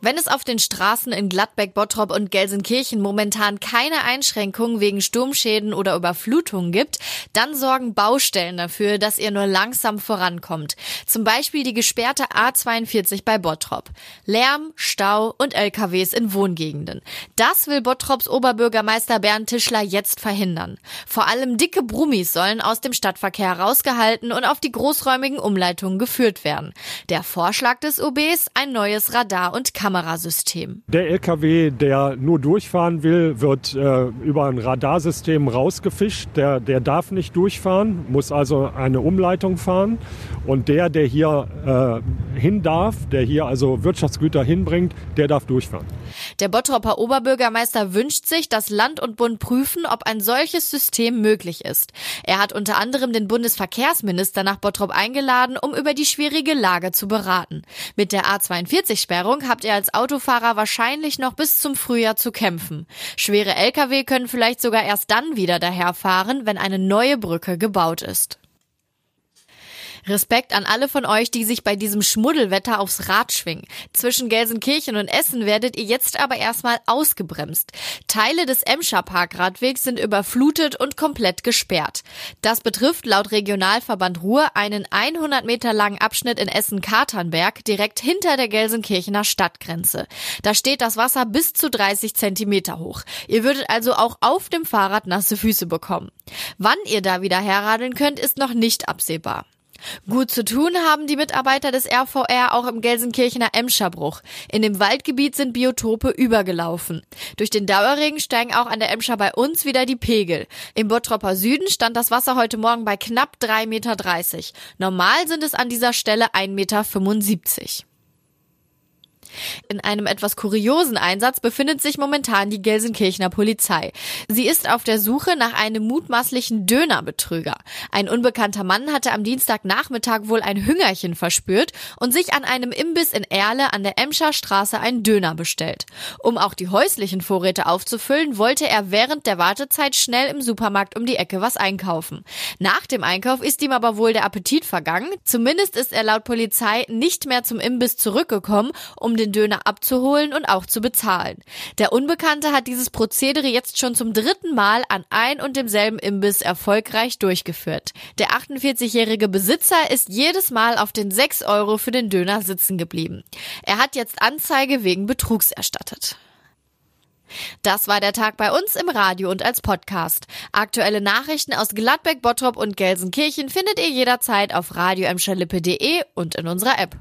Wenn es auf den Straßen in Gladbeck, Bottrop und Gelsenkirchen momentan keine Einschränkungen wegen Sturmschäden oder Überflutungen gibt, dann sorgen Baustellen dafür, dass ihr nur langsam vorankommt. Zum Beispiel die gesperrte A42 bei Bottrop. Lärm, Stau und LKWs in Wohngegenden. Das will Bottrops Oberbürgermeister Bernd Tischler jetzt verhindern. Vor allem dicke Brummis sollen aus dem Stadtverkehr rausgehalten und auf die großräumigen Umleitungen geführt werden. Der Vorschlag des OBs ein neues Radar- und Kamerasystem. Der LKW, der nur durchfahren will, wird äh, über ein Radarsystem rausgefischt. Der, der darf nicht durchfahren, muss also eine Umleitung fahren. Und der, der hier äh, hin darf, der hier also Wirtschaftsgüter hinbringt, der darf durchfahren. Der Bottroper Oberbürgermeister wünscht sich, dass Land und Bund prüfen, ob ein solches System möglich ist. Er hat unter anderem den Bundesverkehrsminister nach Bottrop eingeladen, um über die schwierige Lage zu beraten. Mit der A42-Sperrung habt ihr als Autofahrer wahrscheinlich noch bis zum Frühjahr zu kämpfen. Schwere Lkw können vielleicht sogar erst dann wieder daherfahren, wenn eine neue Brücke gebaut ist. Respekt an alle von euch, die sich bei diesem Schmuddelwetter aufs Rad schwingen. Zwischen Gelsenkirchen und Essen werdet ihr jetzt aber erstmal ausgebremst. Teile des Emscher Parkradwegs sind überflutet und komplett gesperrt. Das betrifft laut Regionalverband Ruhr einen 100 Meter langen Abschnitt in Essen-Katernberg direkt hinter der Gelsenkirchener Stadtgrenze. Da steht das Wasser bis zu 30 Zentimeter hoch. Ihr würdet also auch auf dem Fahrrad nasse Füße bekommen. Wann ihr da wieder herradeln könnt, ist noch nicht absehbar. Gut zu tun haben die Mitarbeiter des RVR auch im Gelsenkirchener Emscherbruch. In dem Waldgebiet sind Biotope übergelaufen. Durch den Dauerregen steigen auch an der Emscher bei uns wieder die Pegel. Im Bottropper Süden stand das Wasser heute Morgen bei knapp 3,30 Meter. Normal sind es an dieser Stelle 1,75 Meter. In einem etwas kuriosen Einsatz befindet sich momentan die Gelsenkirchener Polizei. Sie ist auf der Suche nach einem mutmaßlichen Dönerbetrüger. Ein unbekannter Mann hatte am Dienstagnachmittag wohl ein Hüngerchen verspürt und sich an einem Imbiss in Erle an der Emscher Straße einen Döner bestellt. Um auch die häuslichen Vorräte aufzufüllen, wollte er während der Wartezeit schnell im Supermarkt um die Ecke was einkaufen. Nach dem Einkauf ist ihm aber wohl der Appetit vergangen. Zumindest ist er laut Polizei nicht mehr zum Imbiss zurückgekommen, um den Döner abzuholen und auch zu bezahlen. Der Unbekannte hat dieses Prozedere jetzt schon zum dritten Mal an ein und demselben Imbiss erfolgreich durchgeführt. Der 48-jährige Besitzer ist jedes Mal auf den 6 Euro für den Döner sitzen geblieben. Er hat jetzt Anzeige wegen Betrugs erstattet. Das war der Tag bei uns im Radio und als Podcast. Aktuelle Nachrichten aus Gladbeck, Bottrop und Gelsenkirchen findet ihr jederzeit auf radioemscherlippe.de und in unserer App.